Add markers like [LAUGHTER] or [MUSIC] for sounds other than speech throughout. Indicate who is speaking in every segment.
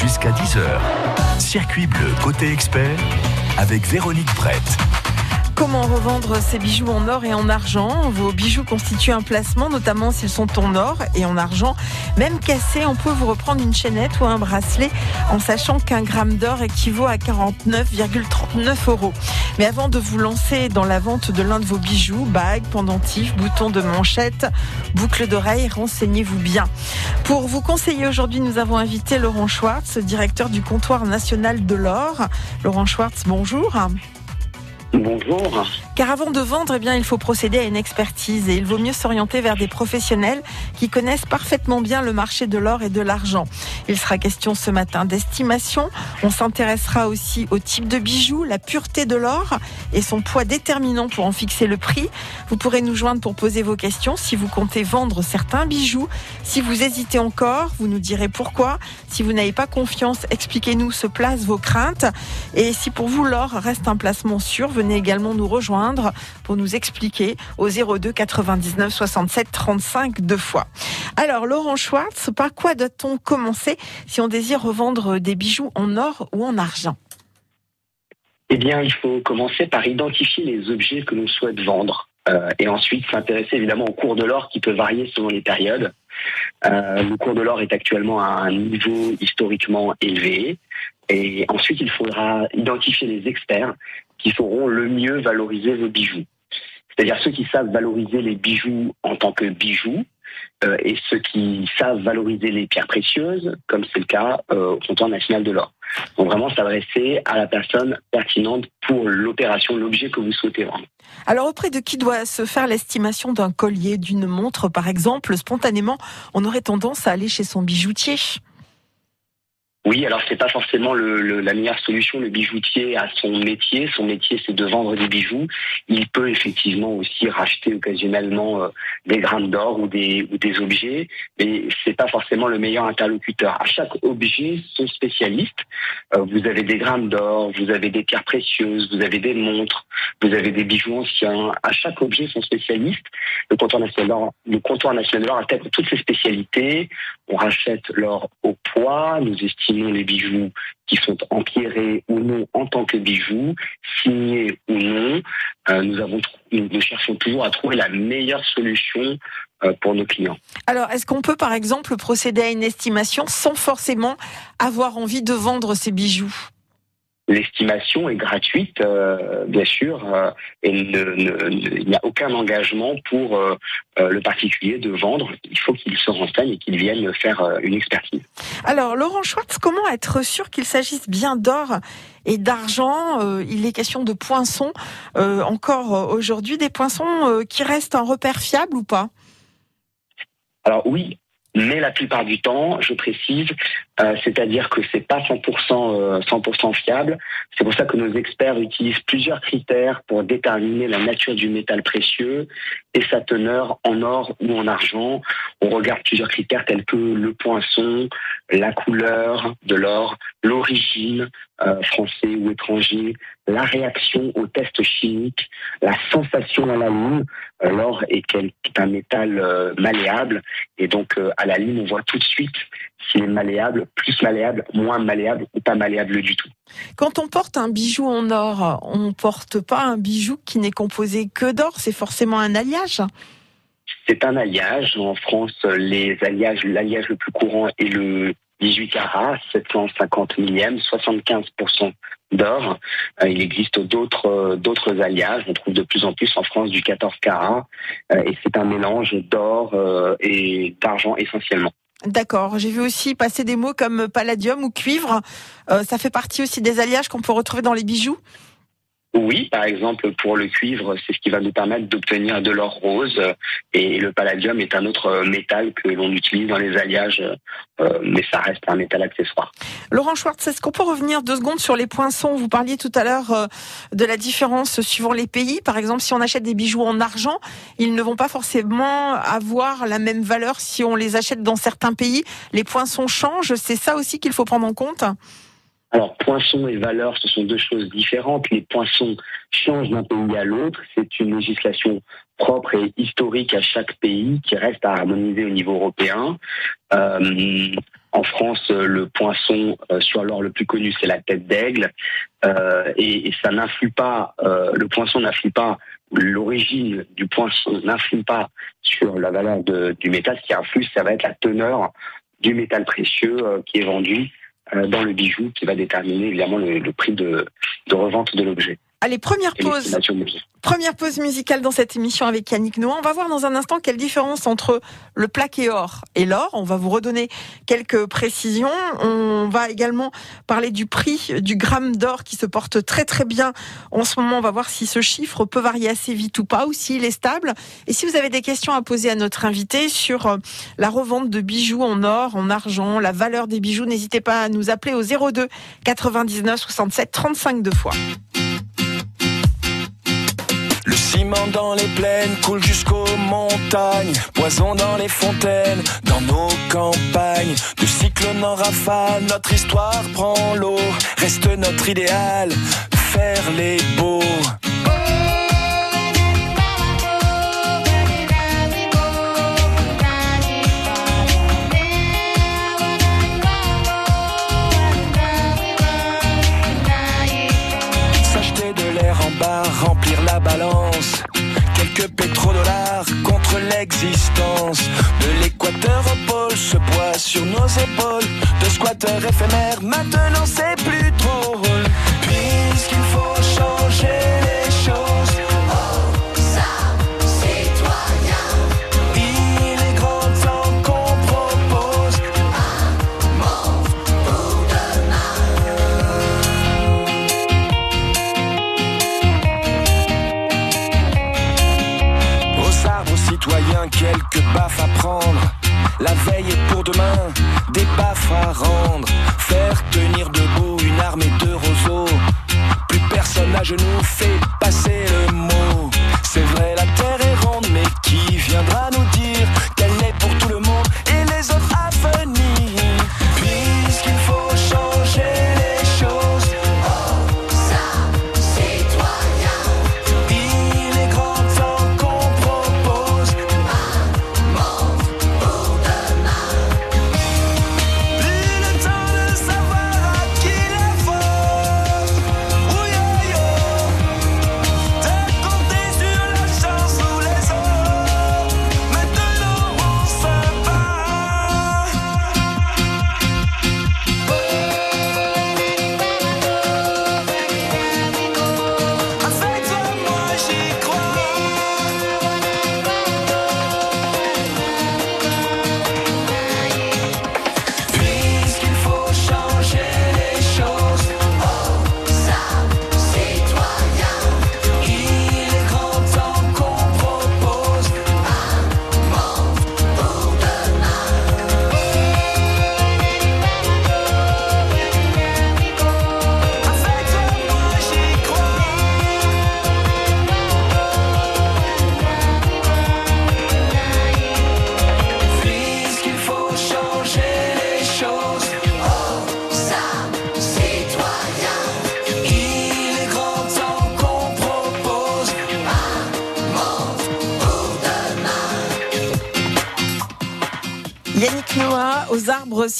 Speaker 1: Jusqu'à 10h. Circuit bleu côté expert avec Véronique Brett.
Speaker 2: Comment revendre ces bijoux en or et en argent? Vos bijoux constituent un placement, notamment s'ils sont en or et en argent. Même cassés, on peut vous reprendre une chaînette ou un bracelet en sachant qu'un gramme d'or équivaut à 49,39 euros. Mais avant de vous lancer dans la vente de l'un de vos bijoux, bagues, pendentifs, boutons de manchette, boucles d'oreilles, renseignez-vous bien. Pour vous conseiller aujourd'hui, nous avons invité Laurent Schwartz, directeur du comptoir national de l'or. Laurent Schwartz, bonjour.
Speaker 3: Bonjour.
Speaker 2: Car avant de vendre, eh bien, il faut procéder à une expertise et il vaut mieux s'orienter vers des professionnels qui connaissent parfaitement bien le marché de l'or et de l'argent. Il sera question ce matin d'estimation. On s'intéressera aussi au type de bijoux, la pureté de l'or et son poids déterminant pour en fixer le prix. Vous pourrez nous joindre pour poser vos questions si vous comptez vendre certains bijoux. Si vous hésitez encore, vous nous direz pourquoi. Si vous n'avez pas confiance, expliquez-nous ce place vos craintes. Et si pour vous l'or reste un placement sûr, venez également nous rejoindre pour nous expliquer au 02 99 67 35 deux fois. Alors, Laurent Schwartz, par quoi doit-on commencer si on désire revendre des bijoux en or ou en argent?
Speaker 3: Eh bien, il faut commencer par identifier les objets que l'on souhaite vendre. Euh, et ensuite s'intéresser évidemment au cours de l'or qui peut varier selon les périodes. Euh, le cours de l'or est actuellement à un niveau historiquement élevé. Et ensuite, il faudra identifier les experts qui sauront le mieux valoriser vos bijoux. C'est-à-dire ceux qui savent valoriser les bijoux en tant que bijoux euh, et ceux qui savent valoriser les pierres précieuses, comme c'est le cas euh, au comptoir national de l'or. Donc vraiment s'adresser à la personne pertinente pour l'opération, l'objet que vous souhaitez vendre.
Speaker 2: Alors auprès de qui doit se faire l'estimation d'un collier, d'une montre par exemple? Spontanément, on aurait tendance à aller chez son bijoutier.
Speaker 3: Oui, alors c'est pas forcément la meilleure solution. Le bijoutier a son métier. Son métier, c'est de vendre des bijoux. Il peut effectivement aussi racheter occasionnellement euh, des grammes d'or ou des objets, mais c'est pas forcément le meilleur interlocuteur. À chaque objet, son spécialiste. Euh, vous avez des grammes d'or, vous avez des pierres précieuses, vous avez des montres, vous avez des bijoux anciens. À chaque objet, son spécialiste. Le comptoir national, le comptoir national intègre toutes ces spécialités. On rachète l'or au poids. Nous estimons les bijoux qui sont empierrés ou non en tant que bijoux, signés ou non. Euh, nous, cherchons toujours à trouver la meilleure solution euh, pour nos clients.
Speaker 2: Alors, est-ce qu'on peut par exemple procéder à une estimation sans forcément avoir envie de vendre ces bijoux?
Speaker 3: L'estimation est gratuite, euh, bien sûr, euh, et il n'y a aucun engagement pour euh, le particulier de vendre. Il faut qu'il se renseigne et qu'il vienne faire une expertise.
Speaker 2: Alors, Laurent Schwartz, comment être sûr qu'il s'agisse bien d'or et d'argent Il est question de poinçons. encore aujourd'hui, des poinçons qui restent un repère fiable ou pas?
Speaker 3: Alors oui, mais la plupart du temps, je précise, euh, c'est-à-dire que c'est pas 100% 100% euh, fiable. C'est pour ça que nos experts utilisent plusieurs critères pour déterminer la nature du métal précieux et sa teneur en or ou en argent. On regarde plusieurs critères tels que le poinçon, la couleur de l'or, l'origine, euh, français ou étranger, la réaction aux tests chimiques, la sensation à la lune. L'or est un métal malléable et donc à la lime, on voit tout de suite s'il est malléable, plus malléable, moins malléable ou pas malléable du tout.
Speaker 2: Quand on porte un bijou en or, on porte pas un bijou qui n'est composé que d'or, c'est forcément un alliage.
Speaker 3: C'est un alliage. En France, les alliages, l'alliage le plus courant est le 18 carats, 750 millièmes, 75% d'or. Euh, il existe d'autres euh, d'autres alliages. On trouve de plus en plus en France du 14 carats euh, et c'est un mélange d'or et d'argent essentiellement.
Speaker 2: D'accord. J'ai vu aussi passer des mots comme palladium ou cuivre. ça fait partie aussi des alliages qu'on peut retrouver dans les bijoux.
Speaker 3: Oui, par exemple, pour le cuivre, c'est ce qui va nous permettre d'obtenir de l'or rose. Et le palladium est un autre métal que l'on utilise dans les alliages, euh, mais ça reste un métal accessoire.
Speaker 2: Laurent Schwartz, est-ce qu'on peut revenir deux secondes sur les poinçons? Vous parliez tout à l'heure euh, de la différence suivant les pays. Par exemple, si on achète des bijoux en argent, ils ne vont pas forcément avoir la même valeur si on les achète dans certains pays. Les poinçons changent. C'est ça aussi qu'il faut prendre en compte?
Speaker 3: Alors, poinçons et valeurs, ce sont deux choses différentes. Les poinçons changent d'un pays à l'autre. C'est une législation propre et historique à chaque pays qui reste à harmoniser au niveau européen. Euh, En France, le poinçon sur l'or le plus connu, c'est la tête d'aigle, et, et, ça n'influe pas. le poinçon n'influe pas l'origine du poinçon n'influe pas sur la valeur de, du métal. Ce qui influe, ça va être la teneur du métal précieux qui est vendu dans le bijou, qui va déterminer évidemment le, prix de, de revente de l'objet.
Speaker 2: Allez, première pause. Première pause musicale dans cette émission avec Yannick Noah. On va voir dans un instant quelle différence entre le plaqué or et l'or. On va vous redonner quelques précisions. On va également parler du prix du gramme d'or qui se porte très très bien en ce moment. On va voir si ce chiffre peut varier assez vite ou pas ou s'il est stable. Et si vous avez des questions à poser à notre invité sur euh, la revente de bijoux en or, en argent, la valeur des bijoux, n'hésitez pas à nous appeler au 02 99 67 35 deux fois.
Speaker 4: Ciment dans les plaines coule jusqu'aux montagnes, poison dans les fontaines, dans nos campagnes. De cyclone en rafale, notre histoire prend l'eau, reste notre idéal, faire les beaux. Quelques pétrodollars contre l'existence. De l'équateur au pôle, ce poids sur nos épaules. De squatteurs éphémères, maintenant c'est plus drôle.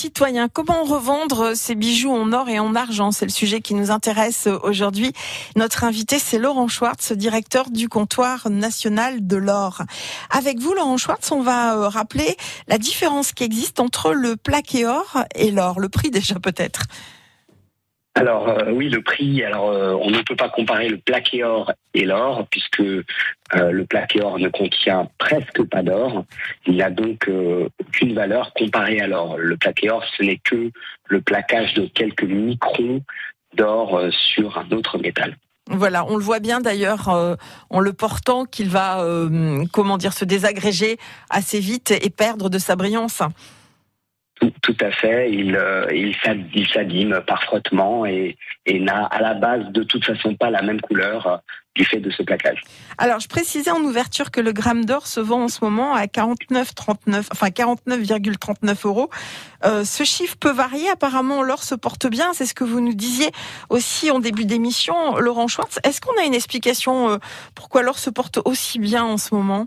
Speaker 2: Citoyens. Comment revendre ces bijoux en or et en argent? C'est le sujet qui nous intéresse aujourd'hui. Notre invité, c'est Laurent Schwartz, directeur du comptoir national de l'or. Avec vous, Laurent Schwartz, on va euh, rappeler la différence qui existe entre le plaqué or et l'or. Le prix déjà peut-être.
Speaker 3: Alors euh, oui, le prix. Alors euh, on ne peut pas comparer le plaqué or et l'or puisque euh, le plaqué or ne contient presque pas d'or. Il n'a donc aucune valeur comparée à l'or. Le plaqué or, ce n'est que le plaquage de quelques microns d'or sur un autre métal.
Speaker 2: Voilà, on le voit bien d'ailleurs en le portant qu'il va, comment dire, se désagréger assez vite et perdre de sa brillance.
Speaker 3: Tout, à fait. Il, euh, s'abîme par frottement et, n'a à la base de toute façon pas la même couleur euh, du fait de ce plaquage.
Speaker 2: Alors, je précisais en ouverture que le gramme d'or se vend en ce moment à 49,39, enfin 49,39 euros. Euh, ce chiffre peut varier. Apparemment, l'or se porte bien. C'est ce que vous nous disiez aussi en début d'émission, Laurent Schwartz. Est-ce qu'on a une explication pourquoi l'or se porte aussi bien en ce moment?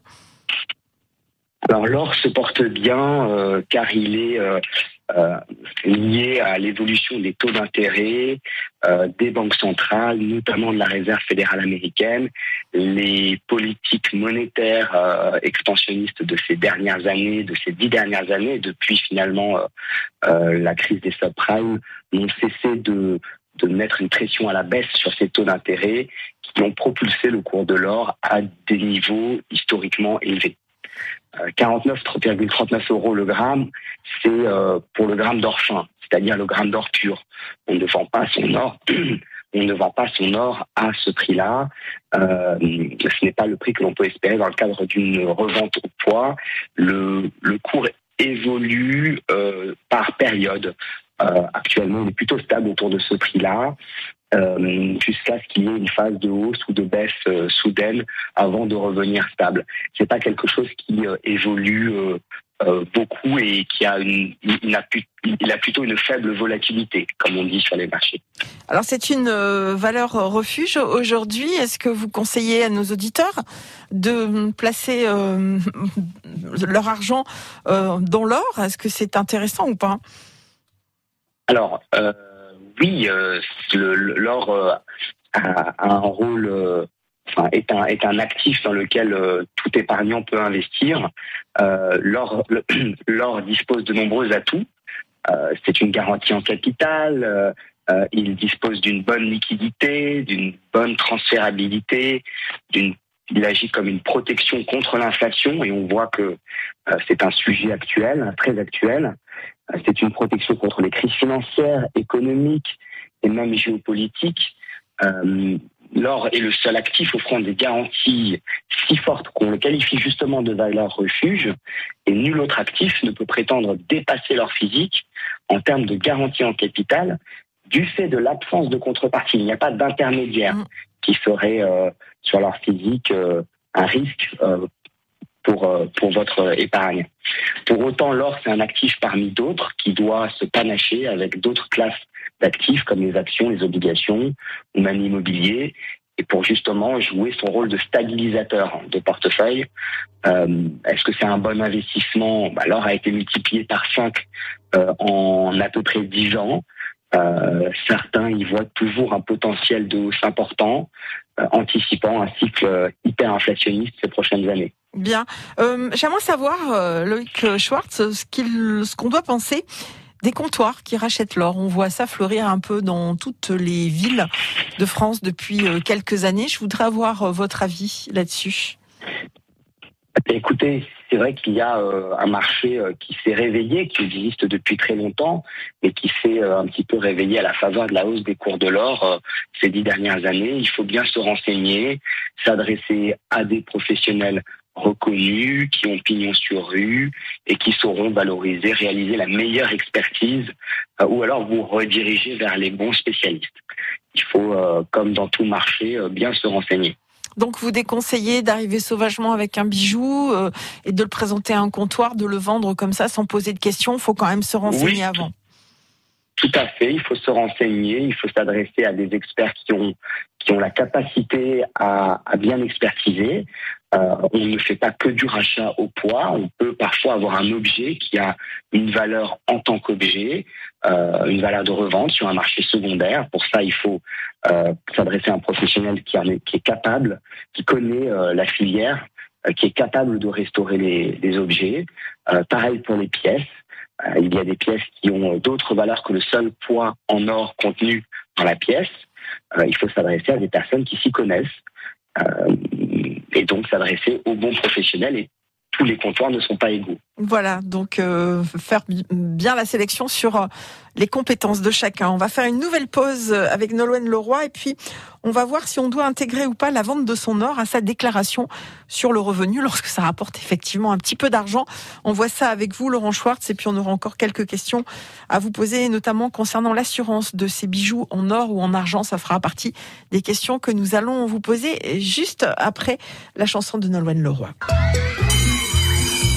Speaker 3: Alors l'or se porte bien euh, car il est, euh, euh, liées à l'évolution des taux d'intérêt euh, des banques centrales, notamment de la Réserve fédérale américaine, les politiques monétaires euh, expansionnistes de ces dernières années, de ces dix dernières années, depuis finalement la crise des subprimes, n'ont cessé de, de mettre une pression à la baisse sur ces taux d'intérêt qui ont propulsé le cours de l'or à des niveaux historiquement élevés. 49,39 euh, euros le gramme, c'est euh, pour le gramme d'or fin, c'est-à-dire le gramme d'or pur. On ne vend pas son or. [CLEARS THROAT] On ne vend pas son or à ce prix-là. Euh, ce n'est pas le prix que l'on peut espérer dans le cadre d'une revente au poids. Le, le cours évolue euh, par période. Euh, actuellement, il est plutôt stable autour de ce prix-là. Euh, jusqu'à ce qu'il y ait une phase de hausse ou de baisse euh, soudaine avant de revenir stable. C'est pas quelque chose qui euh, évolue beaucoup et qui a une, il a, il a, plutôt une faible volatilité, comme on dit sur les marchés.
Speaker 2: Alors c'est une valeur refuge aujourd'hui. Est-ce que vous conseillez à nos auditeurs de placer leur argent dans l'or? Est-ce que c'est intéressant ou pas?
Speaker 3: Alors oui, euh, l'or euh, a, un rôle, euh, enfin, est un est un actif dans lequel tout épargnant peut investir. l'or [CLEARS THROAT] l'or dispose de nombreux atouts. c'est une garantie en capital. il dispose d'une bonne liquidité, d'une bonne transférabilité, d'une il agit comme une protection contre l'inflation et on voit que c'est un sujet actuel, très actuel. Euh, c'est une protection contre les crises financières, économiques et même géopolitiques. Euh, L'or est le seul actif offrant des garanties si fortes qu'on le qualifie justement de valeur refuge, et nul autre actif ne peut prétendre dépasser l'or physique en termes de garantie en capital du fait de l'absence de contrepartie. Il n'y a pas d'intermédiaire mmh. qui serait euh, sur l'or physique euh, un risque pour, euh, pour votre épargne. Pour autant, l'or, c'est un actif parmi d'autres qui doit se panacher avec d'autres classes d'actifs comme les actions, les obligations ou même l'immobilier et pour justement jouer son rôle de stabilisateur de portefeuille. Euh, Est-ce que c'est un bon investissement? Bah, L'or a été multiplié par 5 euh, en à peu près 10 ans. Euh, certains y voient toujours un potentiel de hausse important, euh, anticipant un cycle hyperinflationniste ces prochaines années.
Speaker 2: Bien. Euh, J'aimerais savoir, euh, Loïc Schwartz, ce qu'on doit penser des comptoirs qui rachètent l'or. On voit ça fleurir un peu dans toutes les villes de France depuis euh, quelques années. Je voudrais avoir votre avis là-dessus.
Speaker 3: Écoutez, c'est vrai qu'il y a un marché qui s'est réveillé, qui existe depuis très longtemps, et qui s'est un petit peu réveillé à la faveur de la hausse des cours de l'or ces dix dernières années. Il faut bien se renseigner, s'adresser à des professionnels reconnus, qui ont pignon sur rue et qui sauront valoriser, réaliser la meilleure expertise euh, ou alors vous rediriger vers les bons spécialistes. Il faut, euh, comme dans tout marché, euh, bien se renseigner.
Speaker 2: Donc vous déconseillez d'arriver sauvagement avec un bijou et de le présenter à un comptoir, de le vendre comme ça sans poser de questions. Il faut quand même se renseigner avant.
Speaker 3: Tout à fait, il faut se renseigner, il faut s'adresser à des experts qui ont qui ont la capacité à, à bien expertiser. Euh, on ne fait pas que du rachat au poids, on peut parfois avoir un objet qui a une valeur en tant qu'objet, euh, une valeur de revente sur un marché secondaire. Pour ça, il faut euh, s'adresser à un professionnel qui, est, capable, qui connaît la filière, qui est capable de restaurer les, objets. Pareil pour les pièces. il y a des pièces qui ont d'autres valeurs que le seul poids en or contenu dans la pièce. il faut s'adresser à des personnes qui s'y connaissent et donc s'adresser aux bons professionnels tous les comptoirs ne sont pas égaux.
Speaker 2: Voilà, donc euh, faire bien la sélection sur euh, les compétences de chacun. On va faire une nouvelle pause avec Nolwenn Leroy et puis on va voir si on doit intégrer ou pas la vente de son or à sa déclaration sur le revenu lorsque ça rapporte effectivement un petit peu d'argent. On voit ça avec vous, Laurent Schwartz, et puis on aura encore quelques questions à vous poser, notamment concernant l'assurance de ces bijoux en or ou en argent. Ça fera partie des questions que nous allons vous poser juste après la chanson de Nolwenn Leroy.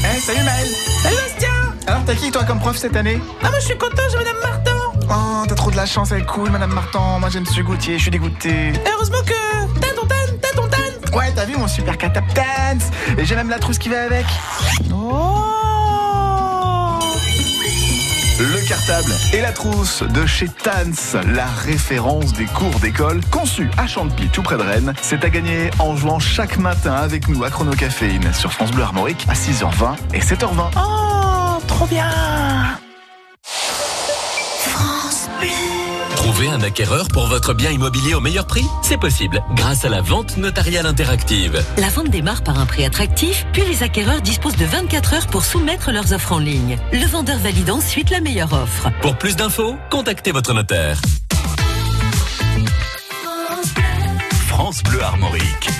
Speaker 5: Hey, salut Maël
Speaker 6: Salut Bastien.
Speaker 5: Alors t'as qui toi comme prof cette année
Speaker 6: Ah moi je suis content, j'ai Madame Martin.
Speaker 5: Oh t'as trop de la chance, elle est cool Madame Martin. Moi j'aime ce Gauthier, je suis dégoûté.
Speaker 6: Heureusement que t'as ton tan, t'as ton tan.
Speaker 5: Ouais t'as vu mon super catap dance Et j'ai même la trousse qui va avec.
Speaker 6: Oh
Speaker 5: Et la trousse de chez Tans, la référence des cours d'école, conçue à Champy, tout près de Rennes. C'est à gagner en jouant chaque matin avec nous à Chronocaféine sur France Bleu Armorique à 6h20 et 7h20.
Speaker 7: Oh, trop bien
Speaker 8: Trouver un acquéreur pour votre bien immobilier au meilleur prix C'est possible grâce à la vente notariale interactive.
Speaker 9: La vente démarre par un prix attractif, puis les acquéreurs disposent de 24 heures pour soumettre leurs offres en ligne. Le vendeur valide ensuite la meilleure offre.
Speaker 8: Pour plus d'infos, contactez votre notaire.
Speaker 10: France Bleu Armorique.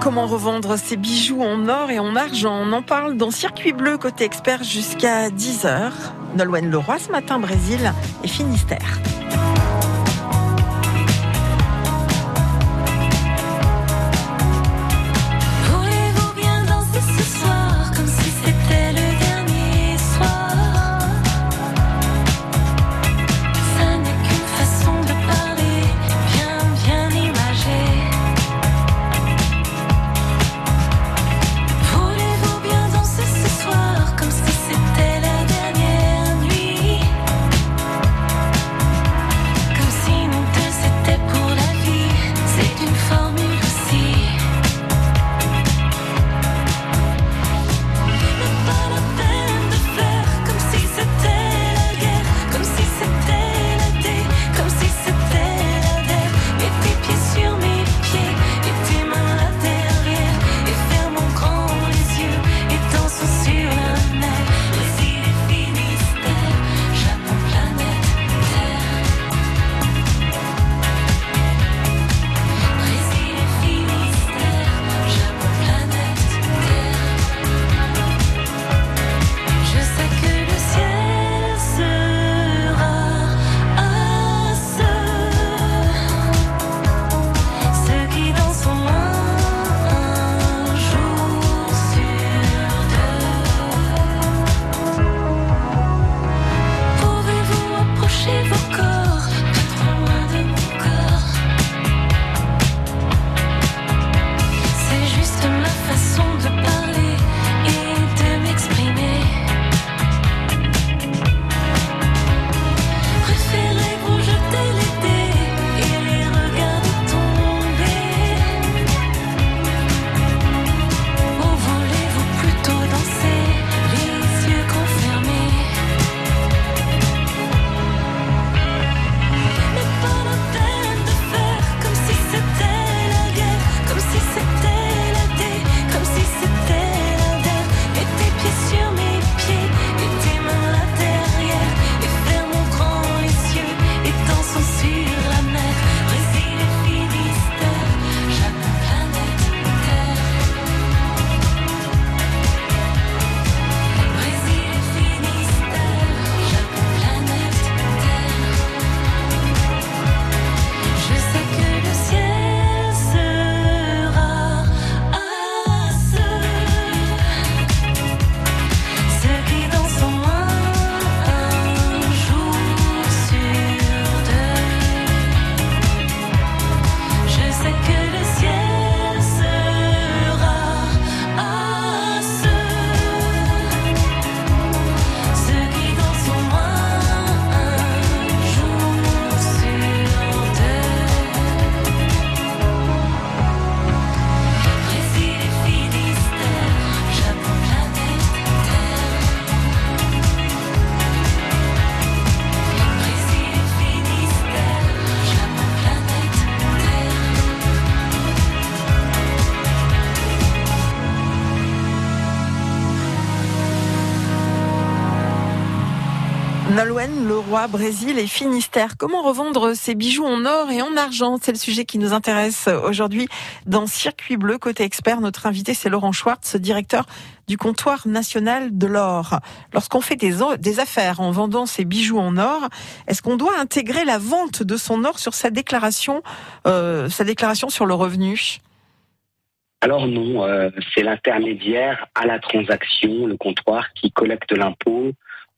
Speaker 7: Comment revendre ses bijoux en or et en argent? On en parle dans Circuit Bleu côté expert jusqu'à 10h. Nolwenn Leroy ce matin, Brésil et Finistère.
Speaker 2: Brésil et Finistère.
Speaker 7: Comment revendre ses bijoux en or et en argent? C'est le sujet qui nous intéresse aujourd'hui dans Circuit Bleu. Côté expert, notre invité, c'est Laurent Schwartz, directeur du comptoir national de l'or. Lorsqu'on fait des, affaires en vendant ses bijoux en or, est-ce qu'on doit intégrer la vente de son or sur sa déclaration, euh, sur le revenu?
Speaker 3: Alors non, euh, c'est l'intermédiaire à la transaction, le comptoir, qui collecte l'impôt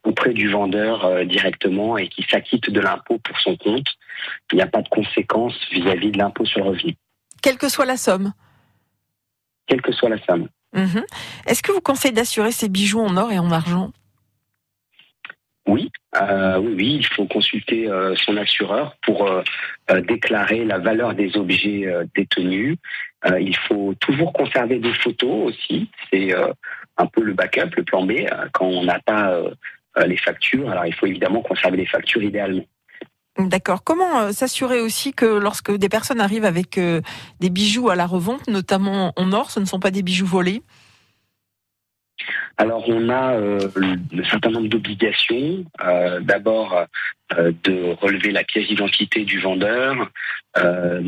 Speaker 3: auprès du vendeur euh, directement et qui s'acquitte de l'impôt pour son compte. Il n'y a pas de conséquences vis-à-vis de l'impôt sur le revenu,
Speaker 7: Quelle que soit la somme
Speaker 3: quelle que soit la somme.
Speaker 2: Mhm. Est-ce que vous conseillez d'assurer ces bijoux en or et en argent?
Speaker 3: Oui, euh, oui, oui, il faut consulter euh, son assureur pour euh, déclarer la valeur des objets détenus. Il faut toujours conserver des photos aussi. C'est un peu le backup, le plan B, quand on n'a pas les factures. Alors il faut évidemment conserver les factures idéalement.
Speaker 2: D'accord. Comment euh, s'assurer aussi que lorsque des personnes arrivent avec euh, des bijoux à la revente, notamment en or, ce ne sont pas des bijoux volés?
Speaker 3: Alors on a euh, un certain nombre d'obligations. Euh, D'abord euh, de relever la pièce d'identité du vendeur, euh,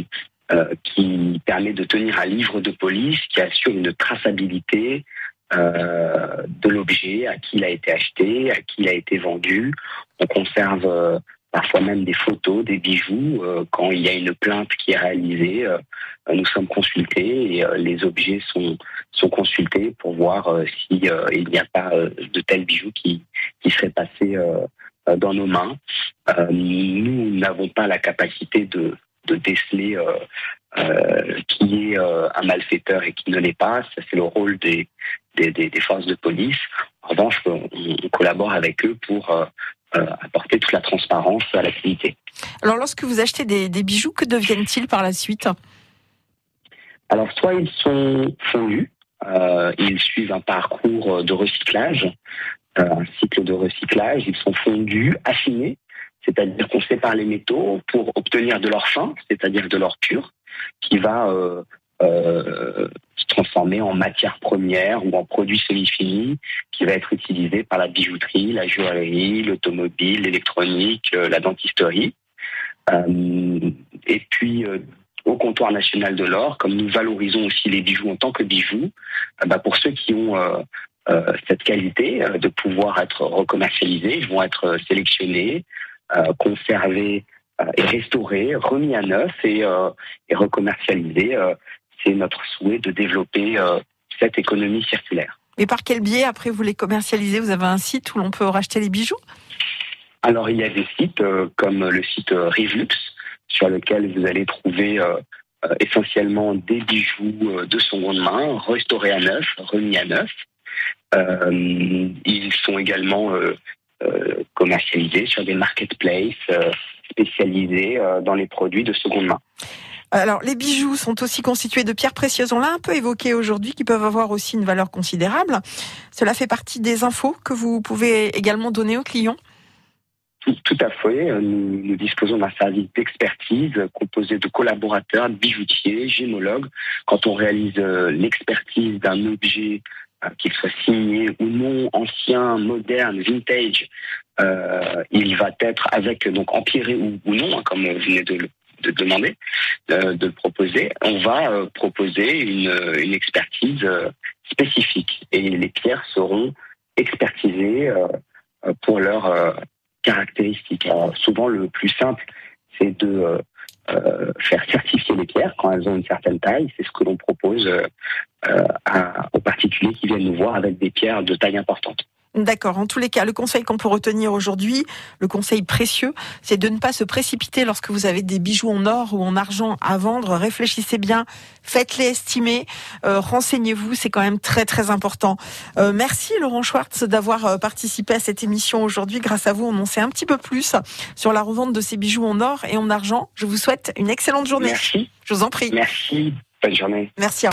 Speaker 3: euh, qui permet de tenir un livre de police qui assure une traçabilité euh, de l'objet, à qui il a été acheté, à qui il a été vendu. On conserve euh, parfois même des photos, des bijoux. Euh, quand il y a une plainte qui est réalisée, euh, nous sommes consultés et euh, les objets sont sont consultés pour voir euh, si euh, il n'y a pas de tels bijoux qui qui seraient passés dans nos mains. Nous n'avons pas la capacité de de déceler euh, euh, qui est euh, un malfaiteur et qui ne l'est pas. Ça c'est le rôle des des, des des forces de police. En revanche, on, on collabore avec eux pour euh, euh, apporter toute la transparence à l'activité.
Speaker 2: Alors lorsque vous achetez des, des bijoux, que deviennent-ils par la suite?
Speaker 3: Alors, soit ils sont fondus, euh, ils suivent un parcours de recyclage, euh, un cycle de recyclage, ils sont fondus, affinés, c'est-à-dire qu'on sépare les métaux pour obtenir de l'or fin, c'est-à-dire de l'or pur, qui va euh, euh, se transformer en matière première ou en produit semi-fini, qui va être utilisé par la bijouterie, la joaillerie, l'automobile, l'électronique, euh, la dentisterie. Euh, et puis, euh, au comptoir national de l'or, comme nous valorisons aussi les bijoux en tant que bijoux, bah, pour ceux qui ont cette qualité de pouvoir être recommercialisés, ils vont être sélectionnés, conservés et restaurés, remis à neuf et recommercialisés. C'est notre souhait de développer euh, cette économie circulaire.
Speaker 2: Et par quel biais après vous les commercialisez? Vous avez un site où l'on peut racheter les bijoux?
Speaker 3: Alors, il y a des sites euh, comme le site euh, Rivlux, sur lequel vous allez trouver euh, essentiellement des bijoux de seconde main, restaurés à neuf, remis à neuf. Ils sont également commercialisés sur des marketplaces spécialisés dans les produits de seconde main.
Speaker 2: Alors, les bijoux sont aussi constitués de pierres précieuses. On l'a un peu évoqué aujourd'hui, qui peuvent avoir aussi une valeur considérable. Cela fait partie des infos que vous pouvez également donner aux clients?
Speaker 3: Tout, à fait. Euh, Nous, disposons d'un service d'expertise composé de collaborateurs, de bijoutiers, gémologues. Quand on réalise euh, l'expertise d'un objet, euh, qu'il soit signé ou non, ancien, moderne, vintage, il va être avec donc empiré ou, ou non, hein, comme vous venez de le de demander, euh, de proposer. On va euh, proposer une, une expertise euh, spécifique et les pierres seront expertisées euh, euh, pour leur euh, caractéristiques. Alors, souvent, le plus simple, c'est de euh, euh, faire certifier les pierres quand elles ont une certaine taille. C'est ce que l'on propose euh, euh, aux particuliers qui viennent nous voir avec des pierres de taille importante.
Speaker 2: D'accord. En tous les cas, le conseil qu'on peut retenir aujourd'hui, le conseil précieux, c'est de ne pas se précipiter lorsque vous avez des bijoux en or ou en argent à vendre. Réfléchissez bien, faites-les estimer, euh, renseignez-vous, c'est quand même très très important. Euh, merci Laurent Schwartz d'avoir euh, participé à cette émission aujourd'hui. Grâce à vous, on en sait un petit peu plus sur la revente de ces bijoux en or et en argent. Je vous souhaite une excellente journée.
Speaker 3: Merci.
Speaker 2: Je vous en prie.
Speaker 3: Merci. Bonne journée.
Speaker 2: Merci.